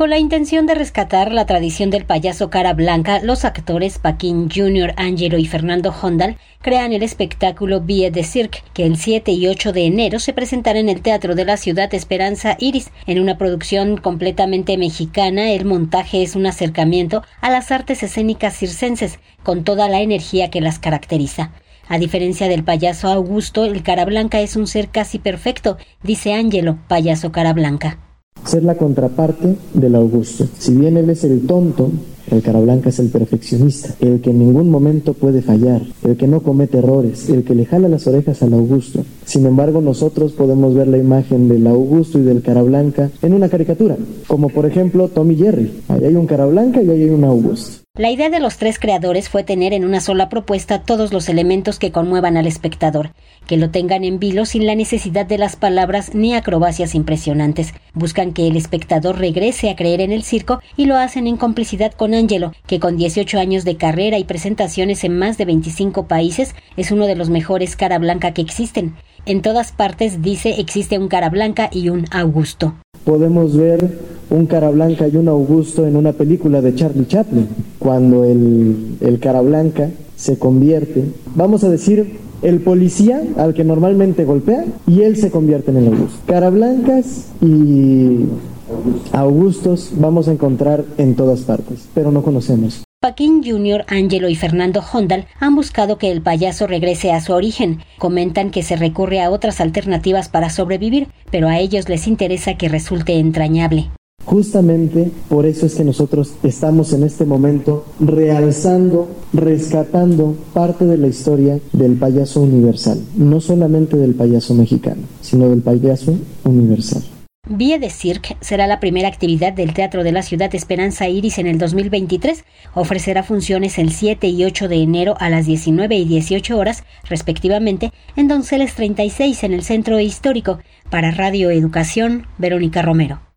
Con la intención de rescatar la tradición del payaso cara blanca, los actores Paquín Jr., Angelo y Fernando Hondal crean el espectáculo Vie de Cirque, que el 7 y 8 de enero se presentará en el Teatro de la Ciudad Esperanza Iris. En una producción completamente mexicana, el montaje es un acercamiento a las artes escénicas circenses, con toda la energía que las caracteriza. A diferencia del payaso Augusto, el cara blanca es un ser casi perfecto, dice Angelo, payaso cara blanca ser la contraparte del Augusto. Si bien él es el tonto, el cara blanca es el perfeccionista, el que en ningún momento puede fallar, el que no comete errores, el que le jala las orejas al Augusto. Sin embargo, nosotros podemos ver la imagen del Augusto y del cara blanca en una caricatura, como por ejemplo Tommy Jerry. Ahí hay un cara blanca y ahí hay un Augusto. La idea de los tres creadores fue tener en una sola propuesta todos los elementos que conmuevan al espectador, que lo tengan en vilo sin la necesidad de las palabras ni acrobacias impresionantes. Buscan que el espectador regrese a creer en el circo y lo hacen en complicidad con Angelo, que con 18 años de carrera y presentaciones en más de 25 países es uno de los mejores cara blanca que existen. En todas partes dice existe un cara blanca y un Augusto. Podemos ver un cara blanca y un Augusto en una película de Charlie Chaplin, cuando el, el cara blanca se convierte, vamos a decir, el policía al que normalmente golpea y él se convierte en el Augusto. Cara blancas y Augustos vamos a encontrar en todas partes, pero no conocemos. Paquín Jr., Angelo y Fernando Hondal han buscado que el payaso regrese a su origen. Comentan que se recurre a otras alternativas para sobrevivir, pero a ellos les interesa que resulte entrañable. Justamente por eso es que nosotros estamos en este momento realzando, rescatando parte de la historia del payaso universal, no solamente del payaso mexicano, sino del payaso universal. Vie de Cirque será la primera actividad del Teatro de la Ciudad Esperanza Iris en el 2023. Ofrecerá funciones el 7 y 8 de enero a las 19 y 18 horas, respectivamente, en Donceles 36 en el Centro Histórico. Para Radio Educación, Verónica Romero.